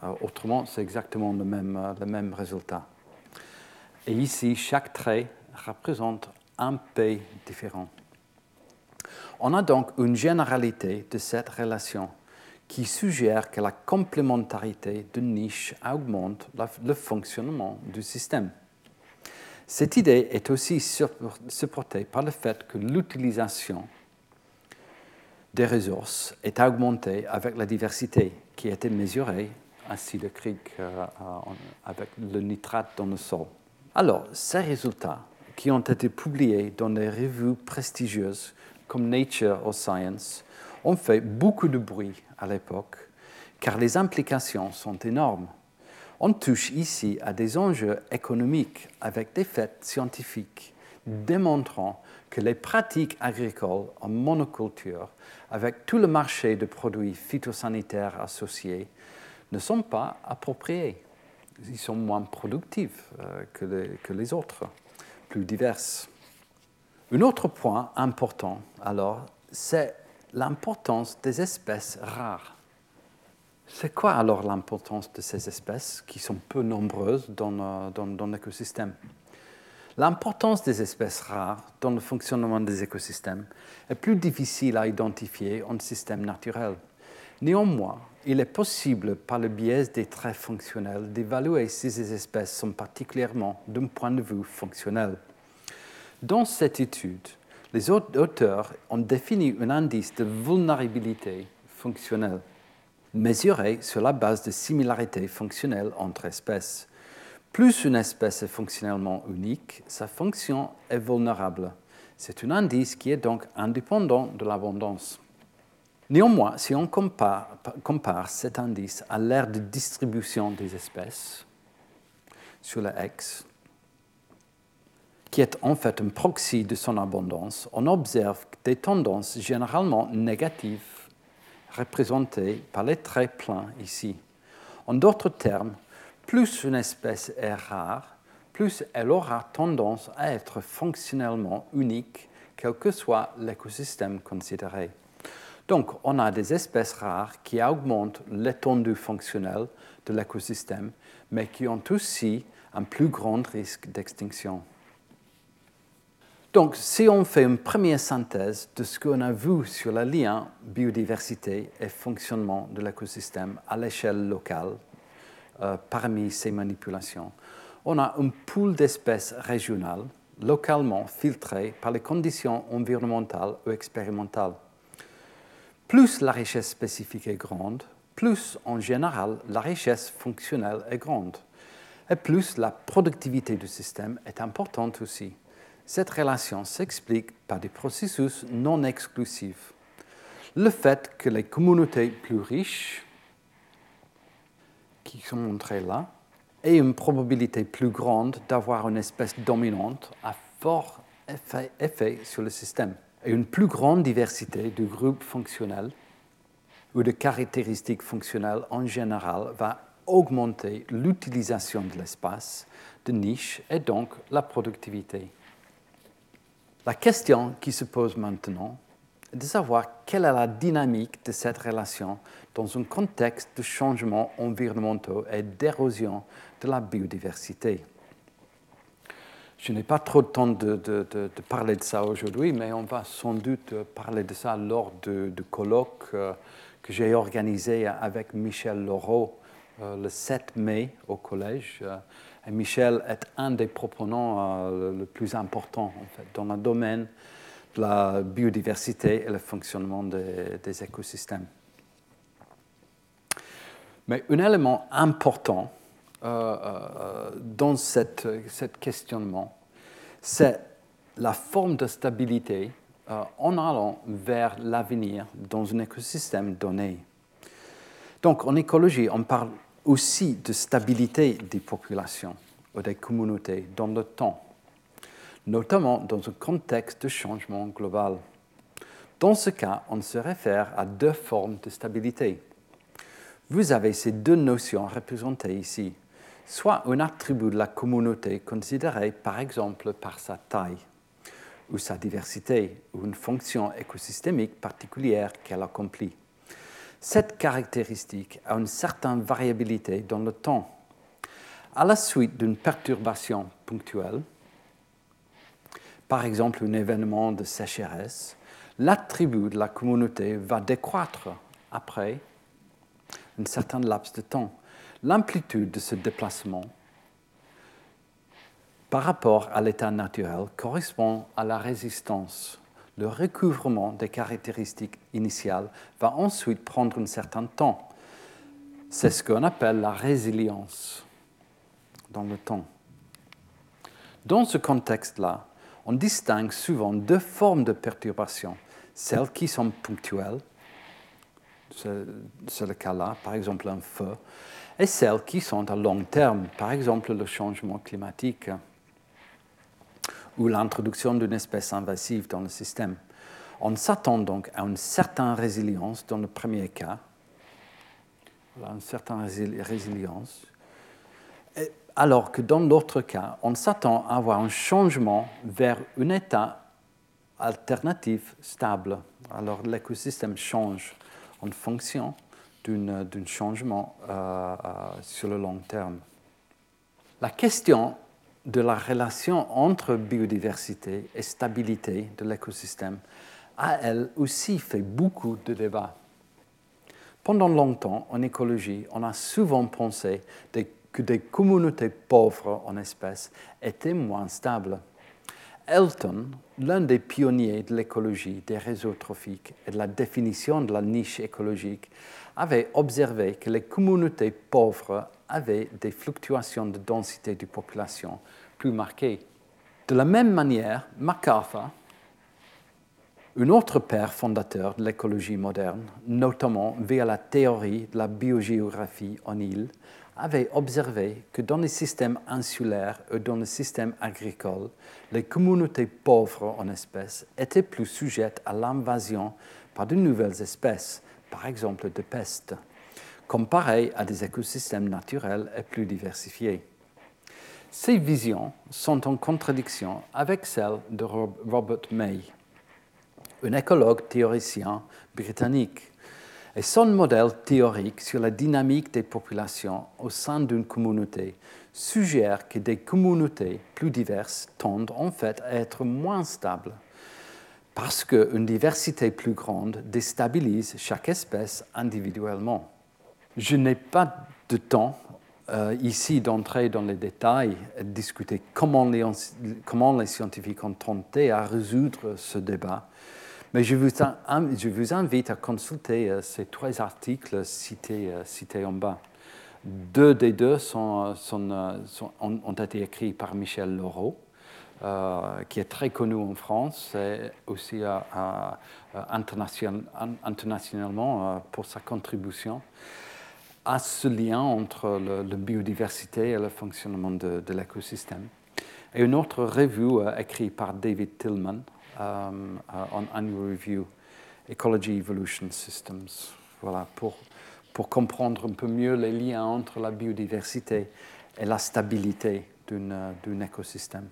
Euh, autrement, c'est exactement le même, le même résultat. Et ici, chaque trait représente un P différent. On a donc une généralité de cette relation qui suggère que la complémentarité de niche augmente le fonctionnement du système. Cette idée est aussi supportée par le fait que l'utilisation des ressources est augmentée avec la diversité qui a été mesurée à Cedar Creek euh, avec le nitrate dans le sol. Alors, ces résultats qui ont été publiés dans des revues prestigieuses comme Nature or Science ont fait beaucoup de bruit à l'époque, car les implications sont énormes. On touche ici à des enjeux économiques avec des faits scientifiques démontrant que les pratiques agricoles en monoculture, avec tout le marché de produits phytosanitaires associés, ne sont pas appropriés. Ils sont moins productifs euh, que les autres, plus diverses. Un autre point important, alors, c'est l'importance des espèces rares. C'est quoi alors l'importance de ces espèces qui sont peu nombreuses dans, dans, l'écosystème? L'importance des espèces rares dans le fonctionnement des écosystèmes est plus difficile à identifier en système naturel. Néanmoins, il est possible, par le biais des traits fonctionnels, d'évaluer si ces espèces sont particulièrement d'un point de vue fonctionnel. Dans cette étude, les auteurs ont défini un indice de vulnérabilité fonctionnelle mesuré sur la base de similarités fonctionnelles entre espèces. Plus une espèce est fonctionnellement unique, sa fonction est vulnérable. C'est un indice qui est donc indépendant de l'abondance. Néanmoins, si on compare, compare, cet indice à l'aire de distribution des espèces sur la X, qui est en fait un proxy de son abondance, on observe des tendances généralement négatives représentées par les traits pleins ici. En d'autres termes, plus une espèce est rare, plus elle aura tendance à être fonctionnellement unique, quel que soit l'écosystème considéré. Donc, on a des espèces rares qui augmentent l'étendue fonctionnelle de l'écosystème, mais qui ont aussi un plus grand risque d'extinction. Donc, si on fait une première synthèse de ce qu'on a vu sur le lien biodiversité et fonctionnement de l'écosystème à l'échelle locale, euh, parmi ces manipulations, on a un pool d'espèces régionales localement filtrées par les conditions environnementales ou expérimentales. Plus la richesse spécifique est grande, plus en général la richesse fonctionnelle est grande. Et plus, la productivité du système est importante aussi. Cette relation s'explique par des processus non exclusifs. Le fait que les communautés plus riches, qui sont montrées là, aient une probabilité plus grande d'avoir une espèce dominante a fort effet, effet sur le système. Et une plus grande diversité de groupes fonctionnels ou de caractéristiques fonctionnelles en général va augmenter l'utilisation de l'espace de niche et donc la productivité. La question qui se pose maintenant est de savoir quelle est la dynamique de cette relation dans un contexte de changements environnementaux et d'érosion de la biodiversité. Je n'ai pas trop de temps de, parler de ça aujourd'hui, mais on va sans doute parler de ça lors de, colloques euh, que j'ai organisé avec Michel Laureau euh, le 7 mai au collège. Euh, et Michel est un des proponents euh, le plus fait, dans le domaine de la biodiversité et le fonctionnement des, écosystèmes. Mais un élément important euh, euh, dans ce questionnement, c'est la forme de stabilité euh, en allant vers l'avenir dans un écosystème donné. Donc en écologie, on parle aussi de stabilité des populations ou des communautés dans le temps, notamment dans un contexte de changement global. Dans ce cas, on se réfère à deux formes de stabilité. Vous avez ces deux notions représentées ici, soit un attribut de la communauté considéré par exemple par sa taille ou sa diversité ou une fonction écosystémique particulière qu'elle accomplit. Cette caractéristique a une certaine variabilité dans le temps. À la suite d'une perturbation ponctuelle, par exemple un événement de sécheresse, l'attribut de la communauté va décroître après un certain laps de temps. L'amplitude de ce déplacement par rapport à l'état naturel correspond à la résistance le recouvrement des caractéristiques initiales va ensuite prendre un certain temps. C'est ce qu'on appelle la résilience dans le temps. Dans ce contexte-là, on distingue souvent deux formes de perturbation, celles qui sont ponctuelles, c'est le cas là, par exemple un feu, et celles qui sont à long terme, par exemple le changement climatique ou l'introduction d'une espèce invasive dans le système. On s'attend donc à une certaine résilience dans le premier cas, une certaine résilience, alors que dans l'autre cas, on s'attend à avoir un changement vers un état alternatif stable. Alors l'écosystème change en fonction d'un changement euh, euh, sur le long terme. La question de la relation entre biodiversité et stabilité de l'écosystème a elle aussi fait beaucoup de débats. Pendant longtemps, en écologie, on a souvent pensé que des communautés pauvres en espèces étaient moins stables. Elton, l'un des pionniers de l'écologie des réseaux trophiques et de la définition de la niche écologique, avait observé que les communautés pauvres avaient des fluctuations de densité de population plus marquées. De la même manière, MacArthur, un autre père fondateur de l'écologie moderne, notamment via la théorie de la biogéographie en île, avait observé que dans les systèmes insulaires ou dans le système agricole, les communautés pauvres en espèces étaient plus sujettes à l'invasion par de nouvelles espèces, par exemple de peste, comparées à des écosystèmes naturels et plus diversifiés. Ces visions sont en contradiction avec celles de Robert May, un écologue théoricien britannique. Et son modèle théorique sur la dynamique des populations au sein d'une communauté suggère que des communautés plus diverses tendent en fait à être moins stables parce qu'une diversité plus grande déstabilise chaque espèce individuellement. Je n'ai pas de temps euh, ici d'entrer dans les détails et de discuter comment les, comment les scientifiques ont tenté à résoudre ce débat. Mais je vous, je vous invite à consulter euh, ces trois articles cités, euh, cités en bas. Deux des deux sont, ont, été écrits par Michel Laureau, qui est très connu en France et aussi internationalement pour sa contribution à ce lien entre la biodiversité et le fonctionnement de, l'écosystème. Et une autre revue euh, écrite par David Tillman euh, euh, en Annual Review, Ecology Evolution Systems, voilà, pour, pour comprendre un peu mieux les liens entre la biodiversité et la stabilité d'un écosystème.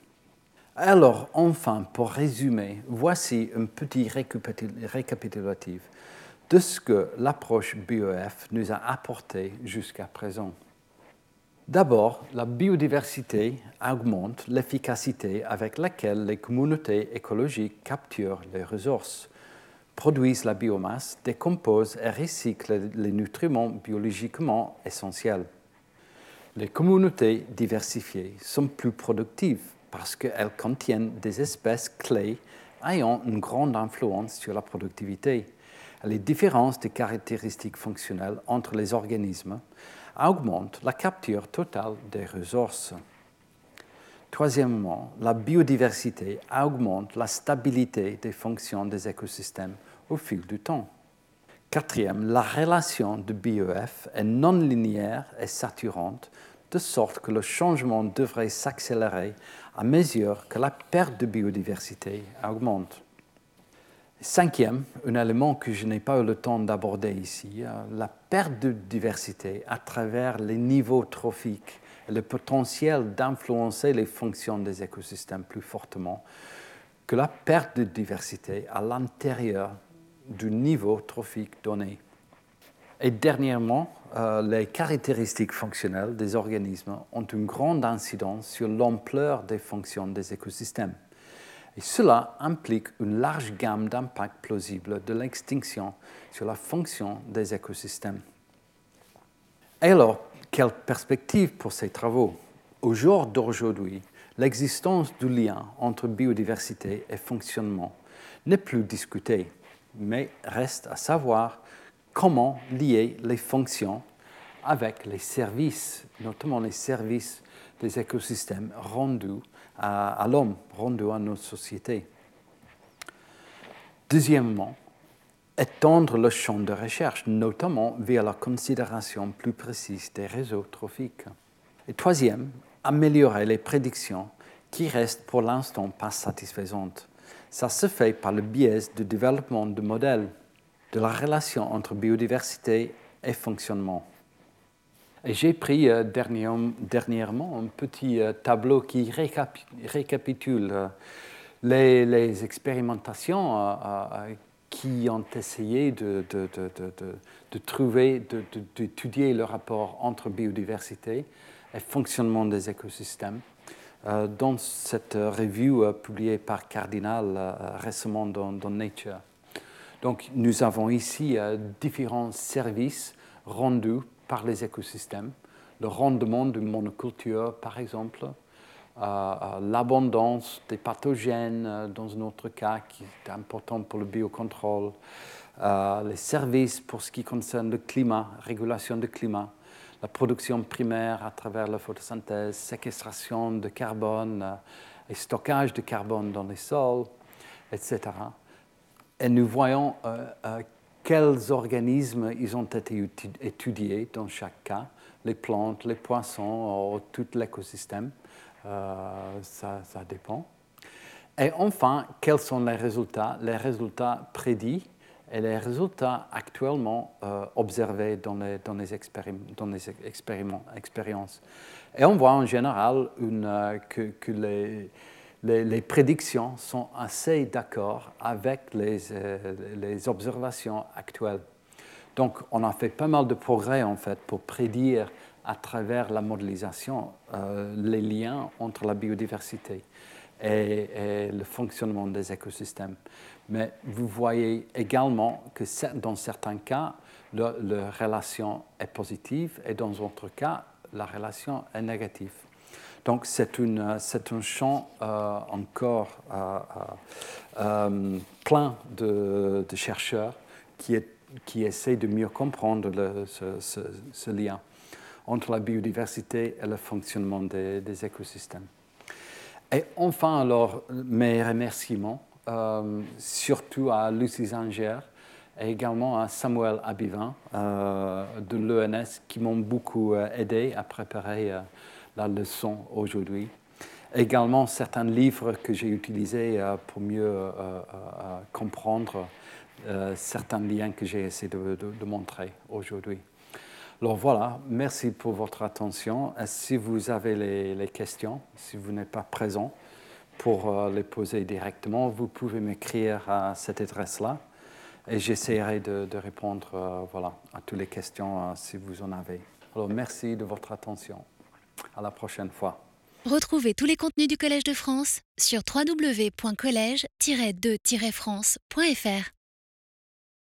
Alors, enfin, pour résumer, voici un petit récapitulatif de ce que l'approche BOF nous a apporté jusqu'à présent. D'abord, la biodiversité augmente l'efficacité avec laquelle les communautés écologiques capturent les ressources, produisent la biomasse, décomposent et recyclent les nutriments biologiquement essentiels. Les communautés diversifiées sont plus productives parce qu'elles contiennent des espèces clés ayant une grande influence sur la productivité les différences de caractéristiques fonctionnelles entre les organismes augmentent la capture totale des ressources. Troisièmement, la biodiversité augmente la stabilité des fonctions des écosystèmes au fil du temps. Quatrième, la relation de BEF est non linéaire et saturante, de sorte que le changement devrait s'accélérer à mesure que la perte de biodiversité augmente. Cinquième, un élément que je n'ai pas eu le temps d'aborder ici, euh, la perte de diversité à travers les niveaux trophiques et le potentiel d'influencer les fonctions des écosystèmes plus fortement que la perte de diversité à l'intérieur du niveau trophique donné. Et dernièrement, euh, les caractéristiques fonctionnelles des organismes ont une grande incidence sur l'ampleur des fonctions des écosystèmes. Et cela implique une large gamme d'impacts plausibles de l'extinction sur la fonction des écosystèmes. Et alors, quelle perspective pour ces travaux? Au jour d'aujourd'hui, l'existence du lien entre biodiversité et fonctionnement n'est plus discutée, mais reste à savoir comment lier les fonctions avec les services, notamment les services des écosystèmes rendus à, l'homme, rendu à notre société. Deuxièmement, étendre le champ de recherche, notamment via la considération plus précise des réseaux trophiques. Et troisième, améliorer les prédictions qui restent pour l'instant pas satisfaisantes. Ça se fait par le biais du développement de modèles de la relation entre biodiversité et fonctionnement. J'ai pris euh, dernièrement un petit euh, tableau qui récapitule euh, les, expérimentations qui ont essayé de, trouver, d'étudier le rapport entre biodiversité et fonctionnement des écosystèmes. dans cette revue publiée par Cardinal récemment dans, Nature. Donc, nous avons ici différents services rendus par les écosystèmes, le rendement d'une monoculture par exemple, euh, euh, l'abondance des pathogènes euh, dans un autre cas qui est important pour le biocontrôle, les services pour ce qui concerne le climat, régulation du climat, la production primaire à travers la photosynthèse, séquestration de carbone et stockage de carbone dans les sols, etc. Et nous voyons quels organismes ils ont été étudiés dans chaque cas, les plantes, les poissons, tout l'écosystème, euh, ça, dépend. Et enfin, quels sont les résultats? Les résultats prédits et les résultats actuellement euh, observés dans les, expériences. Et on voit en général euh, que les, les, prédictions sont assez d'accord avec euh, les, observations actuelles. Donc, on a fait pas mal de progrès en fait pour prédire à travers la modélisation euh, les liens entre la biodiversité et, le fonctionnement des écosystèmes. Mais vous voyez également que dans certains cas, la relation est positive et dans d'autres cas, la relation est négative. Donc c'est un champ euh, encore euh, euh, plein de, chercheurs qui, est, qui, essaient de mieux comprendre ce, lien. entre la biodiversité et le fonctionnement des, écosystèmes. Et enfin, alors, mes remerciements, surtout à Lucie Zanger et également à Samuel Abivin de l'ENS qui m'ont beaucoup aidé à préparer la leçon aujourd'hui. Également certains livres que j'ai utilisés pour mieux comprendre certains liens que j'ai essayé de montrer aujourd'hui. Alors voilà, merci pour votre attention. Si vous avez les, questions, si vous n'êtes pas présent pour euh, les poser directement, vous pouvez m'écrire à cette adresse-là et j'essaierai de, répondre euh, voilà, à toutes les questions euh, si vous en avez. Alors merci de votre attention. À la prochaine fois. Retrouvez tous les contenus du Collège de France sur www.colège-2-france.fr.